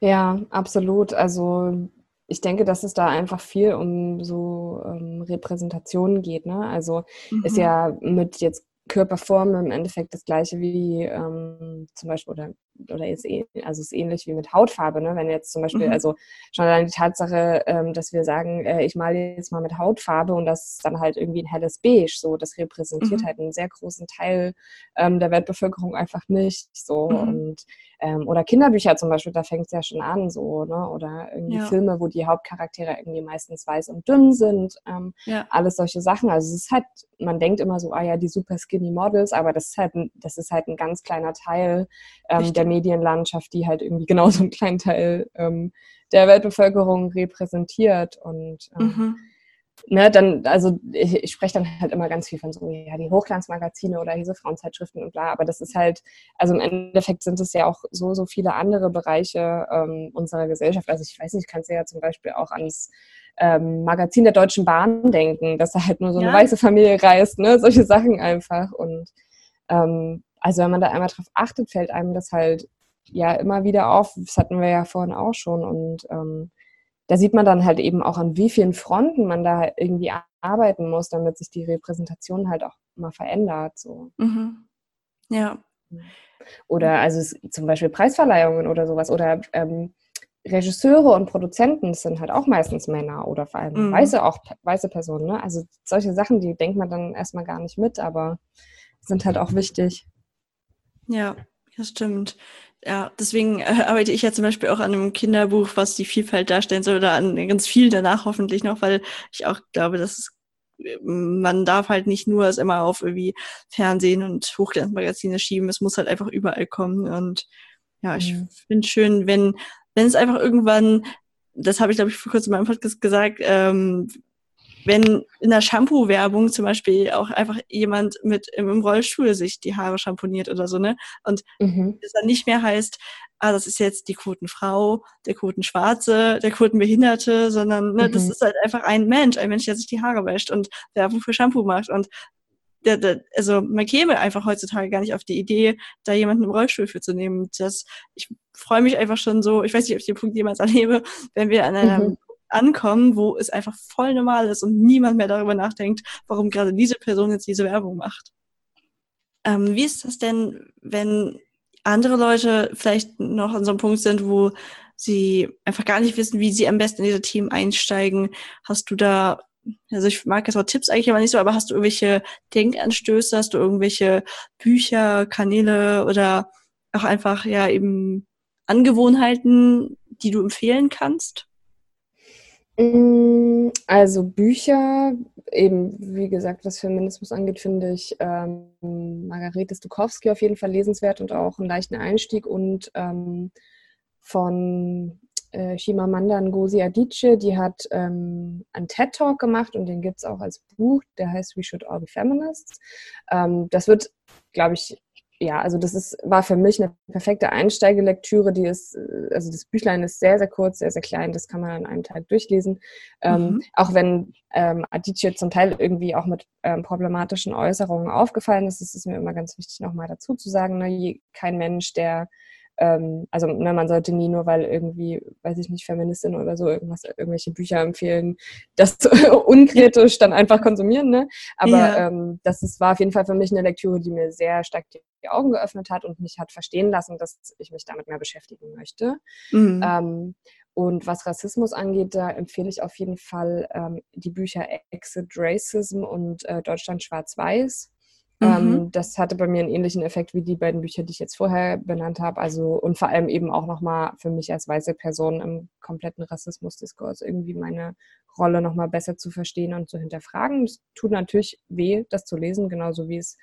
Ja, absolut. Also ich denke, dass es da einfach viel um so ähm, Repräsentationen geht. Ne? Also mhm. ist ja mit jetzt Körperform im Endeffekt das gleiche wie ähm, zum Beispiel oder oder ist eh, also ist ähnlich wie mit Hautfarbe, ne? Wenn jetzt zum Beispiel, mhm. also schon allein die Tatsache, ähm, dass wir sagen, äh, ich male jetzt mal mit Hautfarbe und das ist dann halt irgendwie ein helles Beige, so das repräsentiert mhm. halt einen sehr großen Teil ähm, der Weltbevölkerung einfach nicht. So mhm. und ähm, oder Kinderbücher zum Beispiel, da fängt es ja schon an, so, ne? Oder irgendwie ja. Filme, wo die Hauptcharaktere irgendwie meistens weiß und dünn sind. Ähm, ja. Alles solche Sachen. Also es ist halt, man denkt immer so, ah ja, die super skinny Models, aber das ist halt, das ist halt ein ganz kleiner Teil ähm, der Medienlandschaft, die halt irgendwie genauso einen kleinen Teil ähm, der Weltbevölkerung repräsentiert. Und ähm, mhm. ne, dann, also ich, ich spreche dann halt immer ganz viel von so, ja, die Hochglanzmagazine oder diese Frauenzeitschriften und bla, aber das ist halt, also im Endeffekt sind es ja auch so, so viele andere Bereiche ähm, unserer Gesellschaft. Also ich weiß nicht, kannst du ja zum Beispiel auch ans ähm, Magazin der Deutschen Bahn denken, dass da halt nur so eine ja. weiße Familie reist, ne? Solche Sachen einfach. Und ähm, also wenn man da einmal drauf achtet, fällt einem das halt ja immer wieder auf. Das hatten wir ja vorhin auch schon. Und ähm, da sieht man dann halt eben auch, an wie vielen Fronten man da irgendwie arbeiten muss, damit sich die Repräsentation halt auch mal verändert. So. Mhm. Ja. Oder also es, zum Beispiel Preisverleihungen oder sowas. Oder ähm, Regisseure und Produzenten sind halt auch meistens Männer oder vor allem mhm. weiße, auch weiße Personen. Ne? Also solche Sachen, die denkt man dann erstmal gar nicht mit, aber sind halt auch wichtig. Ja, das stimmt. Ja, deswegen äh, arbeite ich ja zum Beispiel auch an einem Kinderbuch, was die Vielfalt darstellen soll, oder an ganz viel danach hoffentlich noch, weil ich auch glaube, dass es, man darf halt nicht nur es immer auf irgendwie Fernsehen und Hochglanzmagazine schieben, es muss halt einfach überall kommen. Und ja, ich mhm. finde schön, wenn, wenn es einfach irgendwann, das habe ich, glaube ich, vor kurzem in meinem Podcast gesagt, ähm, wenn in der Shampoo-Werbung zum Beispiel auch einfach jemand mit im Rollstuhl sich die Haare schamponiert oder so, ne? Und mhm. das dann nicht mehr heißt, ah, das ist jetzt die Quotenfrau, der Quotenschwarze, der Quotenbehinderte, sondern ne, mhm. das ist halt einfach ein Mensch, ein Mensch, der sich die Haare wäscht und Werbung für Shampoo macht. Und der, der, also man käme einfach heutzutage gar nicht auf die Idee, da jemanden im Rollstuhl für zu nehmen. Das, ich freue mich einfach schon so, ich weiß nicht, ob ich den Punkt jemals erlebe, wenn wir an einem mhm ankommen, wo es einfach voll normal ist und niemand mehr darüber nachdenkt, warum gerade diese Person jetzt diese Werbung macht. Ähm, wie ist das denn, wenn andere Leute vielleicht noch an so einem Punkt sind, wo sie einfach gar nicht wissen, wie sie am besten in diese Themen einsteigen? Hast du da, also ich mag jetzt auch Tipps eigentlich aber nicht so, aber hast du irgendwelche Denkanstöße, hast du irgendwelche Bücher, Kanäle oder auch einfach ja eben Angewohnheiten, die du empfehlen kannst? Mm, also Bücher, eben wie gesagt, was Feminismus angeht, finde ich ähm, Margarete Stukowski auf jeden Fall lesenswert und auch einen leichten Einstieg und ähm, von äh, Shimamanda Ngozi Adichie, die hat ähm, einen TED-Talk gemacht und den gibt es auch als Buch, der heißt We Should All Be Feminists. Ähm, das wird, glaube ich, ja, also das ist, war für mich eine perfekte Einsteigelektüre. Die ist, äh, also das Büchlein ist sehr, sehr kurz, sehr, sehr klein. Das kann man an einem Tag durchlesen. Ähm, mhm. Ähm, auch wenn ähm, Adichie zum Teil irgendwie auch mit ähm, problematischen Äußerungen aufgefallen ist, ist es mir immer ganz wichtig, nochmal dazu zu sagen, ne, kein Mensch, der ähm, also ne, man sollte nie nur, weil irgendwie, weiß ich nicht, Feministin oder so irgendwas, irgendwelche Bücher empfehlen, das unkritisch dann einfach konsumieren, ne? Aber ja. ähm, das ist, war auf jeden Fall für mich eine Lektüre, die mir sehr stark die Augen geöffnet hat und mich hat verstehen lassen, dass ich mich damit mehr beschäftigen möchte. Mhm. Ähm, und was Rassismus angeht, da empfehle ich auf jeden Fall ähm, die Bücher Exit Racism und äh, Deutschland Schwarz-Weiß. Ähm, mhm. das hatte bei mir einen ähnlichen Effekt wie die beiden Bücher, die ich jetzt vorher benannt habe. Also und vor allem eben auch nochmal für mich als weiße Person im kompletten Rassismusdiskurs irgendwie meine Rolle nochmal besser zu verstehen und zu hinterfragen. Es tut natürlich weh, das zu lesen, genauso wie es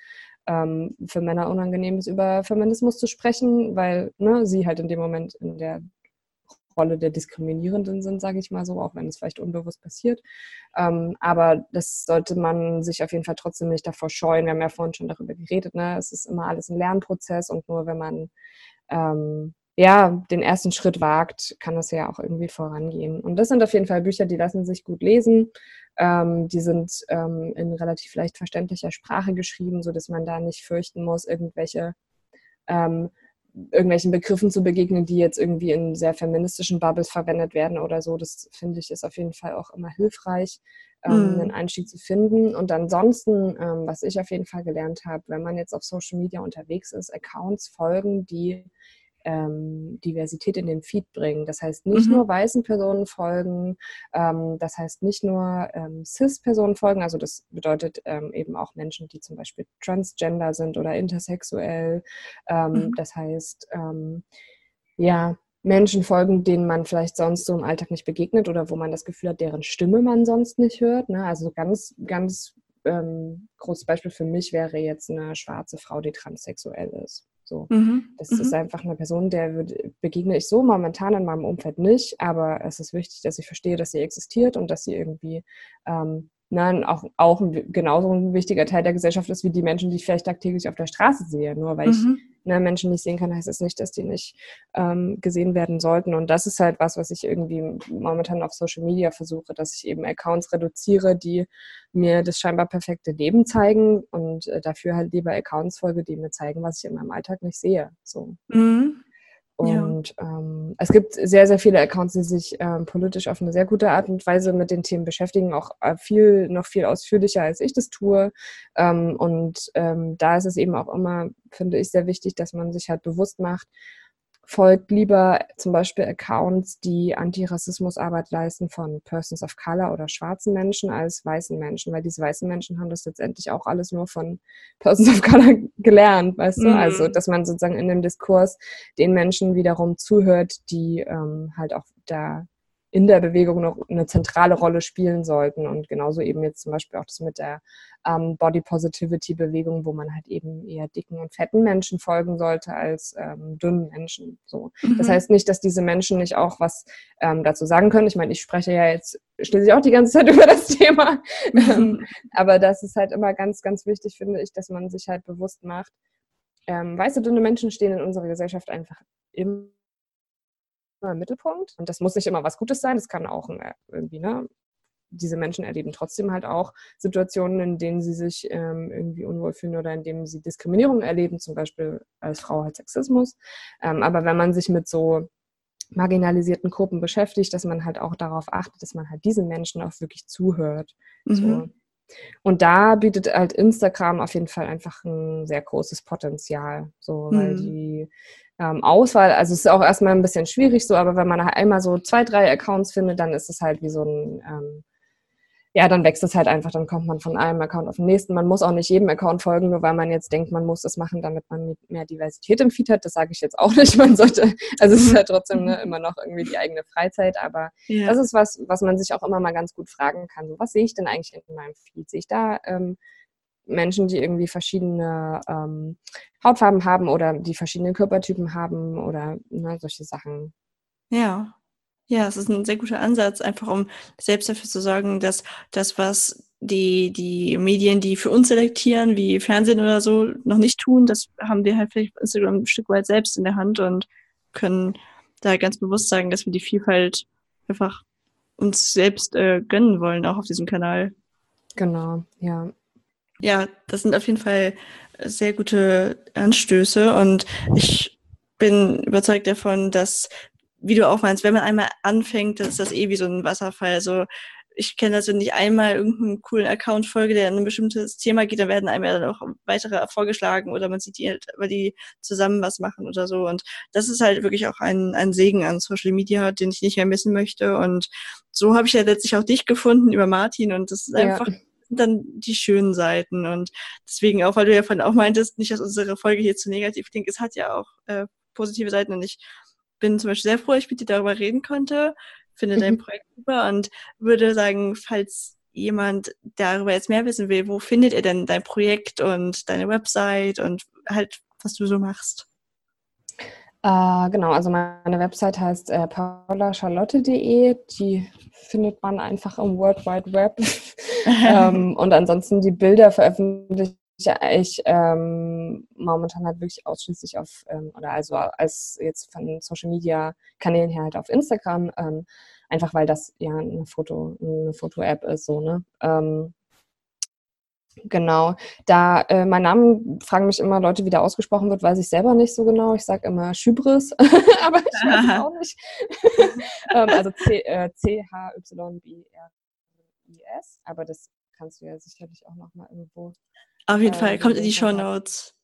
ähm, für Männer unangenehm ist, über Feminismus zu sprechen, weil ne, sie halt in dem Moment in der Rolle der Diskriminierenden sind, sage ich mal so, auch wenn es vielleicht unbewusst passiert. Ähm, aber das sollte man sich auf jeden Fall trotzdem nicht davor scheuen. Wir haben ja vorhin schon darüber geredet, ne? es ist immer alles ein Lernprozess und nur wenn man ähm, ja, den ersten Schritt wagt, kann das ja auch irgendwie vorangehen. Und das sind auf jeden Fall Bücher, die lassen sich gut lesen. Ähm, die sind ähm, in relativ leicht verständlicher Sprache geschrieben, so dass man da nicht fürchten muss, irgendwelche ähm, irgendwelchen Begriffen zu begegnen, die jetzt irgendwie in sehr feministischen Bubbles verwendet werden oder so. Das finde ich ist auf jeden Fall auch immer hilfreich, ähm, mhm. einen Einstieg zu finden. Und ansonsten, ähm, was ich auf jeden Fall gelernt habe, wenn man jetzt auf Social Media unterwegs ist, Accounts folgen, die ähm, Diversität in den Feed bringen. Das heißt, nicht mhm. nur weißen Personen folgen, ähm, das heißt nicht nur ähm, CIS-Personen folgen, also das bedeutet ähm, eben auch Menschen, die zum Beispiel transgender sind oder intersexuell. Ähm, mhm. Das heißt, ähm, ja, Menschen folgen, denen man vielleicht sonst so im Alltag nicht begegnet oder wo man das Gefühl hat, deren Stimme man sonst nicht hört. Ne? Also ganz, ganz ähm, großes Beispiel für mich wäre jetzt eine schwarze Frau, die transsexuell ist. So, mhm. das mhm. ist einfach eine Person, der begegne ich so momentan in meinem Umfeld nicht, aber es ist wichtig, dass ich verstehe, dass sie existiert und dass sie irgendwie ähm, nein, auch, auch genauso ein wichtiger Teil der Gesellschaft ist wie die Menschen, die ich vielleicht tagtäglich auf der Straße sehe. Nur weil mhm. ich ne, Menschen nicht sehen kann, heißt es das nicht, dass die nicht ähm, gesehen werden sollten. Und das ist halt was, was ich irgendwie momentan auf Social Media versuche, dass ich eben Accounts reduziere, die mir das scheinbar perfekte Leben zeigen und äh, dafür halt lieber Accounts folge, die mir zeigen, was ich in meinem Alltag nicht sehe. So. Mhm. Und ja. ähm, es gibt sehr, sehr viele Accounts, die sich ähm, politisch auf eine sehr gute Art und Weise mit den Themen beschäftigen, auch äh, viel, noch viel ausführlicher, als ich das tue. Ähm, und ähm, da ist es eben auch immer, finde ich, sehr wichtig, dass man sich halt bewusst macht, folgt lieber zum Beispiel Accounts, die Antirassismusarbeit leisten von Persons of Color oder schwarzen Menschen als weißen Menschen, weil diese weißen Menschen haben das letztendlich auch alles nur von Persons of Color gelernt, weißt du? Also, mhm. dass man sozusagen in dem Diskurs den Menschen wiederum zuhört, die ähm, halt auch da in der Bewegung noch eine zentrale Rolle spielen sollten. Und genauso eben jetzt zum Beispiel auch das mit der ähm, Body Positivity Bewegung, wo man halt eben eher dicken und fetten Menschen folgen sollte als ähm, dünnen Menschen. So. Mhm. Das heißt nicht, dass diese Menschen nicht auch was ähm, dazu sagen können. Ich meine, ich spreche ja jetzt schließlich auch die ganze Zeit über das Thema. Mhm. aber das ist halt immer ganz, ganz wichtig, finde ich, dass man sich halt bewusst macht, ähm, weiße, dünne Menschen stehen in unserer Gesellschaft einfach immer im Mittelpunkt. Und das muss nicht immer was Gutes sein, das kann auch äh, irgendwie, ne? Diese Menschen erleben trotzdem halt auch Situationen, in denen sie sich ähm, irgendwie unwohl fühlen oder in denen sie Diskriminierung erleben, zum Beispiel als Frau halt Sexismus. Ähm, aber wenn man sich mit so marginalisierten Gruppen beschäftigt, dass man halt auch darauf achtet, dass man halt diesen Menschen auch wirklich zuhört. Mhm. So. Und da bietet halt Instagram auf jeden Fall einfach ein sehr großes Potenzial, so, weil mhm. die ähm, Auswahl. Also es ist auch erstmal ein bisschen schwierig so, aber wenn man einmal so zwei, drei Accounts findet, dann ist es halt wie so ein, ähm, ja, dann wächst es halt einfach, dann kommt man von einem Account auf den nächsten. Man muss auch nicht jedem Account folgen, nur weil man jetzt denkt, man muss das machen, damit man mehr Diversität im Feed hat. Das sage ich jetzt auch nicht. Man sollte, also es ist halt trotzdem ne, immer noch irgendwie die eigene Freizeit, aber ja. das ist was, was man sich auch immer mal ganz gut fragen kann. So, was sehe ich denn eigentlich in meinem Feed? Sehe ich da ähm, Menschen, die irgendwie verschiedene ähm, Hautfarben haben oder die verschiedene Körpertypen haben oder ne, solche Sachen. Ja. Ja, es ist ein sehr guter Ansatz, einfach um selbst dafür zu sorgen, dass das, was die, die Medien, die für uns selektieren, wie Fernsehen oder so, noch nicht tun, das haben wir halt vielleicht Instagram ein Stück weit selbst in der Hand und können da ganz bewusst sagen, dass wir die Vielfalt einfach uns selbst äh, gönnen wollen, auch auf diesem Kanal. Genau, ja. Ja, das sind auf jeden Fall sehr gute Anstöße und ich bin überzeugt davon, dass, wie du auch meinst, wenn man einmal anfängt, dann ist das eh wie so ein Wasserfall. Also ich kenne das, wenn ich einmal irgendeinen coolen Account folge, der in ein bestimmtes Thema geht, dann werden einem ja dann auch weitere vorgeschlagen oder man sieht die halt, weil die zusammen was machen oder so. Und das ist halt wirklich auch ein, ein Segen an Social Media, den ich nicht mehr missen möchte. Und so habe ich ja letztlich auch dich gefunden über Martin und das ist einfach ja sind dann die schönen Seiten. Und deswegen auch, weil du ja vorhin auch meintest, nicht, dass unsere Folge hier zu negativ klingt, es hat ja auch äh, positive Seiten. Und ich bin zum Beispiel sehr froh, dass ich mit dir darüber reden konnte, finde mhm. dein Projekt super und würde sagen, falls jemand darüber jetzt mehr wissen will, wo findet ihr denn dein Projekt und deine Website und halt, was du so machst? Äh, genau, also meine Website heißt äh, paulascharlotte.de. Die findet man einfach im World Wide Web. ähm, und ansonsten die Bilder veröffentliche ich ähm, momentan halt wirklich ausschließlich auf, ähm, oder also als jetzt von Social Media Kanälen her halt auf Instagram, ähm, einfach weil das ja eine Foto, eine Foto-App ist, so, ne? Ähm, Genau, da äh, mein Name fragen mich immer Leute, wie der ausgesprochen wird, weiß ich selber nicht so genau. Ich sage immer Schybris, aber ich weiß es auch nicht. ähm, also C-H-Y-B-R-I-S, aber das kannst du ja sicherlich auch nochmal irgendwo. Auf jeden äh, Fall, kommt in die Show Notes.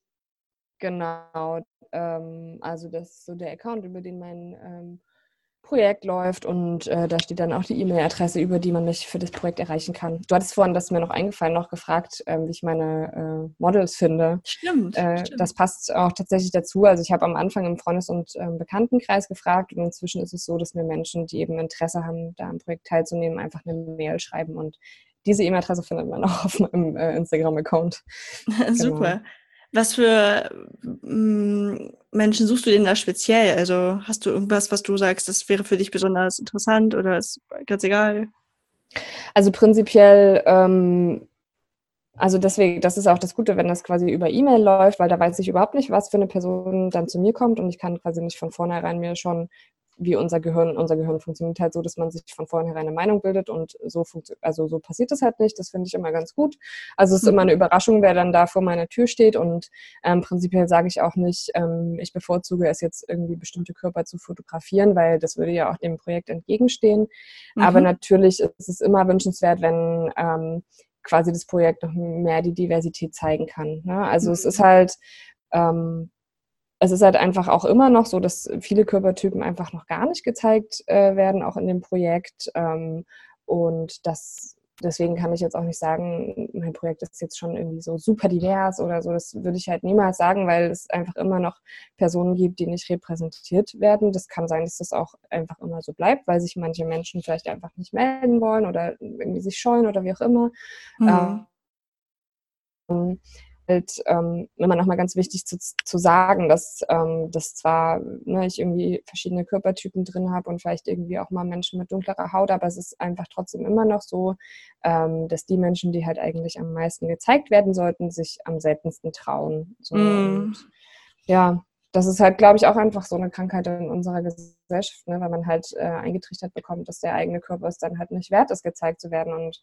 Genau, ähm, also das ist so der Account, über den mein ähm, Projekt läuft und äh, da steht dann auch die E-Mail-Adresse, über die man mich für das Projekt erreichen kann. Du hattest vorhin, das ist mir noch eingefallen, noch gefragt, ähm, wie ich meine äh, Models finde. Stimmt, äh, stimmt, Das passt auch tatsächlich dazu. Also ich habe am Anfang im Freundes- und ähm, Bekanntenkreis gefragt und inzwischen ist es so, dass mir Menschen, die eben Interesse haben, da am Projekt teilzunehmen, einfach eine Mail schreiben und diese E-Mail-Adresse findet man auch auf meinem äh, Instagram-Account. Super. Genau. Was für mm, Menschen suchst du denn da speziell? Also hast du irgendwas, was du sagst, das wäre für dich besonders interessant oder ist ganz egal? Also prinzipiell, ähm, also deswegen, das ist auch das Gute, wenn das quasi über E-Mail läuft, weil da weiß ich überhaupt nicht, was für eine Person dann zu mir kommt und ich kann quasi nicht von vornherein mir schon wie unser Gehirn, unser Gehirn funktioniert halt so, dass man sich von vornherein eine Meinung bildet und so also so passiert es halt nicht. Das finde ich immer ganz gut. Also es ist immer eine Überraschung, wer dann da vor meiner Tür steht und ähm, prinzipiell sage ich auch nicht, ähm, ich bevorzuge es jetzt irgendwie bestimmte Körper zu fotografieren, weil das würde ja auch dem Projekt entgegenstehen. Mhm. Aber natürlich ist es immer wünschenswert, wenn ähm, quasi das Projekt noch mehr die Diversität zeigen kann. Ne? Also mhm. es ist halt ähm, es ist halt einfach auch immer noch so, dass viele Körpertypen einfach noch gar nicht gezeigt äh, werden, auch in dem Projekt. Ähm, und das deswegen kann ich jetzt auch nicht sagen, mein Projekt ist jetzt schon irgendwie so super divers oder so. Das würde ich halt niemals sagen, weil es einfach immer noch Personen gibt, die nicht repräsentiert werden. Das kann sein, dass das auch einfach immer so bleibt, weil sich manche Menschen vielleicht einfach nicht melden wollen oder irgendwie sich scheuen oder wie auch immer. Mhm. Ähm, ähm, immer noch mal ganz wichtig zu, zu sagen, dass, ähm, dass zwar ne, ich irgendwie verschiedene Körpertypen drin habe und vielleicht irgendwie auch mal Menschen mit dunklerer Haut, aber es ist einfach trotzdem immer noch so, ähm, dass die Menschen, die halt eigentlich am meisten gezeigt werden sollten, sich am seltensten trauen. So, mm. ja, das ist halt, glaube ich, auch einfach so eine Krankheit in unserer Gesellschaft, ne, weil man halt äh, eingetrichtert bekommt, dass der eigene Körper es dann halt nicht wert ist, gezeigt zu werden. Und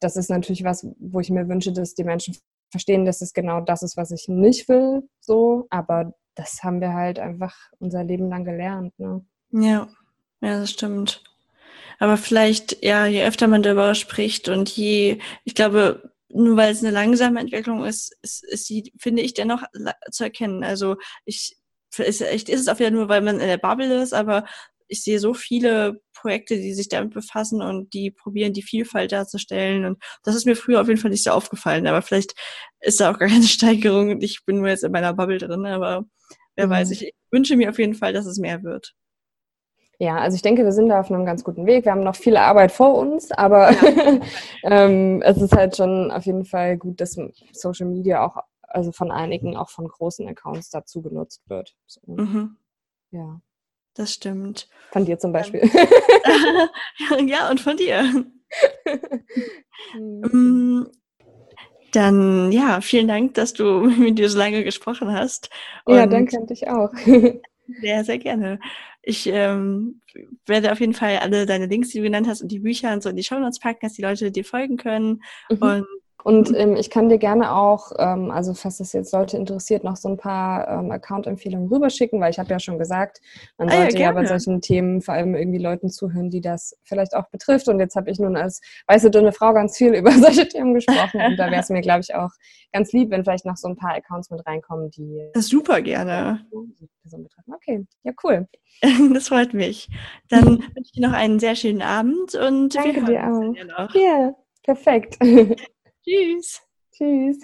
das ist natürlich was, wo ich mir wünsche, dass die Menschen verstehen, dass es genau das ist, was ich nicht will, so, aber das haben wir halt einfach unser Leben lang gelernt, ne? Ja, ja, das stimmt. Aber vielleicht, ja, je öfter man darüber spricht und je, ich glaube, nur weil es eine langsame Entwicklung ist, ist, ist sie, finde ich, dennoch zu erkennen. Also ich, vielleicht ist es auch wieder nur, weil man in der Bubble ist, aber ich sehe so viele Projekte, die sich damit befassen und die probieren, die Vielfalt darzustellen. Und das ist mir früher auf jeden Fall nicht so aufgefallen. Aber vielleicht ist da auch gar keine Steigerung und ich bin nur jetzt in meiner Bubble drin. Aber wer mhm. weiß, ich wünsche mir auf jeden Fall, dass es mehr wird. Ja, also ich denke, wir sind da auf einem ganz guten Weg. Wir haben noch viel Arbeit vor uns, aber ja. ähm, es ist halt schon auf jeden Fall gut, dass Social Media auch, also von einigen, auch von großen Accounts dazu genutzt wird. So. Mhm. Ja. Das stimmt. Von dir zum Beispiel. ja, und von dir. Mm, dann ja, vielen Dank, dass du mit dir so lange gesprochen hast. Und ja, danke an dich auch. sehr, sehr gerne. Ich ähm, werde auf jeden Fall alle deine Links, die du genannt hast, und die Bücher und so in die Show Notes packen, dass die Leute dir folgen können. Mhm. Und und mhm. ähm, ich kann dir gerne auch, ähm, also falls das jetzt Leute interessiert, noch so ein paar ähm, Account-Empfehlungen rüberschicken, weil ich habe ja schon gesagt, man sollte ah, ja, ja, bei solchen Themen vor allem irgendwie Leuten zuhören, die das vielleicht auch betrifft. Und jetzt habe ich nun als weiße, dünne Frau ganz viel über solche Themen gesprochen. Und da wäre es mir, glaube ich, auch ganz lieb, wenn vielleicht noch so ein paar Accounts mit reinkommen, die... Das super gerne. Okay, ja, cool. Das freut mich. Dann wünsche ich dir noch einen sehr schönen Abend und Danke wir dir auch. Ja, perfekt. Tschüss. Tschüss.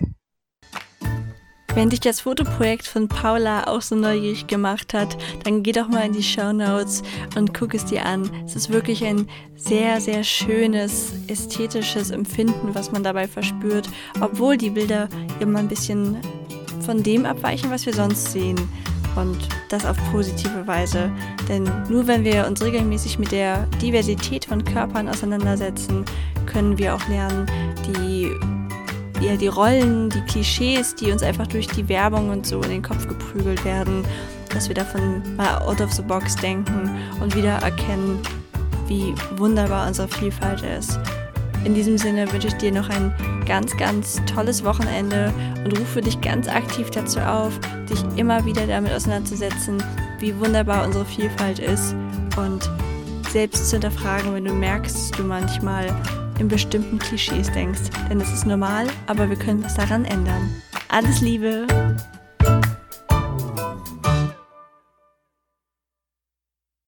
Wenn dich das Fotoprojekt von Paula auch so neugierig gemacht hat, dann geh doch mal in die Show Notes und guck es dir an. Es ist wirklich ein sehr, sehr schönes, ästhetisches Empfinden, was man dabei verspürt, obwohl die Bilder immer ein bisschen von dem abweichen, was wir sonst sehen. Und das auf positive Weise. Denn nur wenn wir uns regelmäßig mit der Diversität von Körpern auseinandersetzen, können wir auch lernen, die, ja, die Rollen, die Klischees, die uns einfach durch die Werbung und so in den Kopf geprügelt werden, dass wir davon mal out of the box denken und wieder erkennen, wie wunderbar unsere Vielfalt ist. In diesem Sinne wünsche ich dir noch ein ganz, ganz tolles Wochenende und rufe dich ganz aktiv dazu auf, dich immer wieder damit auseinanderzusetzen, wie wunderbar unsere Vielfalt ist und selbst zu hinterfragen, wenn du merkst, dass du manchmal in bestimmten Klischees denkst. Denn es ist normal, aber wir können was daran ändern. Alles Liebe!